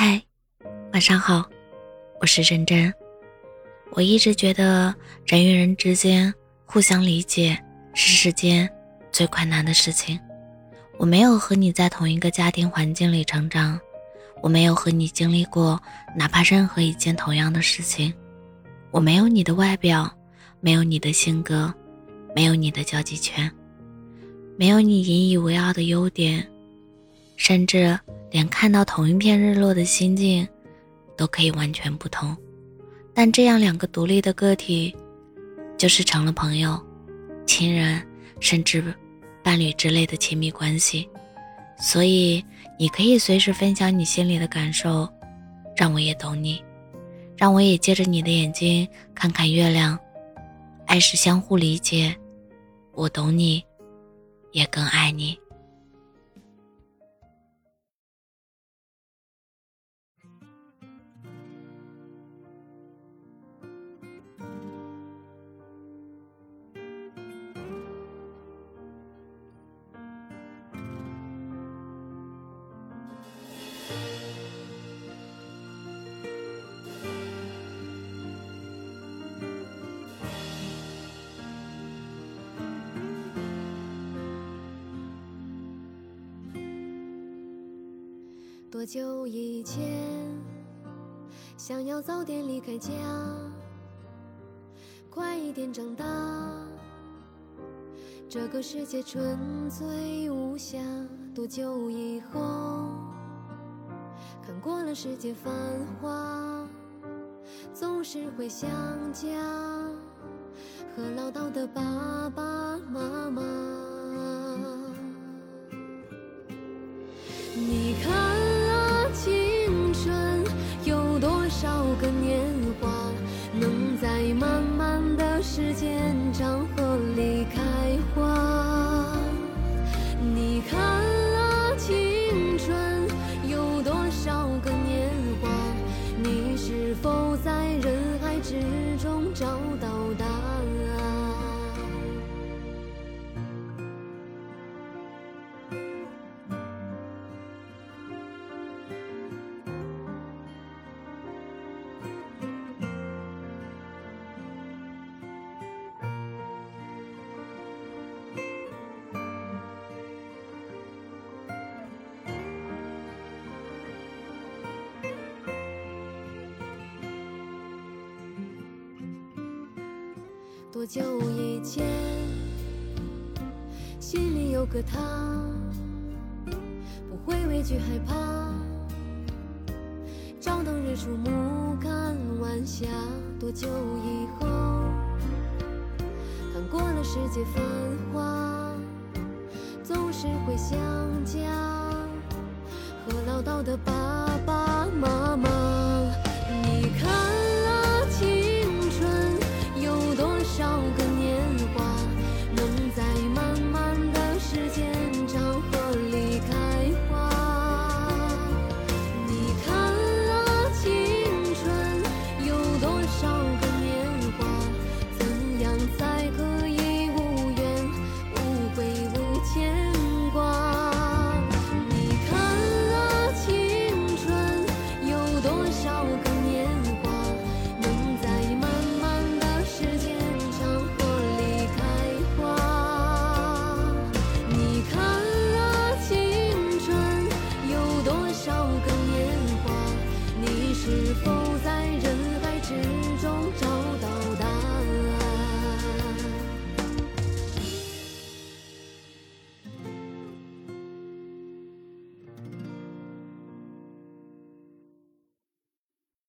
嗨，晚上好，我是真真。我一直觉得人与人之间互相理解是世间最困难的事情。我没有和你在同一个家庭环境里成长，我没有和你经历过哪怕任何一件同样的事情，我没有你的外表，没有你的性格，没有你的交际圈，没有你引以为傲的优点，甚至。连看到同一片日落的心境，都可以完全不同。但这样两个独立的个体，就是成了朋友、亲人，甚至伴侣之类的亲密关系。所以，你可以随时分享你心里的感受，让我也懂你，让我也借着你的眼睛看看月亮。爱是相互理解，我懂你，也更爱你。多久以前，想要早点离开家，快一点长大。这个世界纯粹无瑕。多久以后，看过了世界繁华，总是会想家和唠叨的爸爸妈妈。时间长河里开花。你看啊，青春有多少个年华？你是否在人海之中找多久以前，心里有个他，不会畏惧害怕。照当日出，暮看晚霞。多久以后，看过了世界繁华，总是会想家和唠叨的爸爸妈妈。多少个年华能在漫漫的时间长河里开花你看啊青春有多少个年华你是否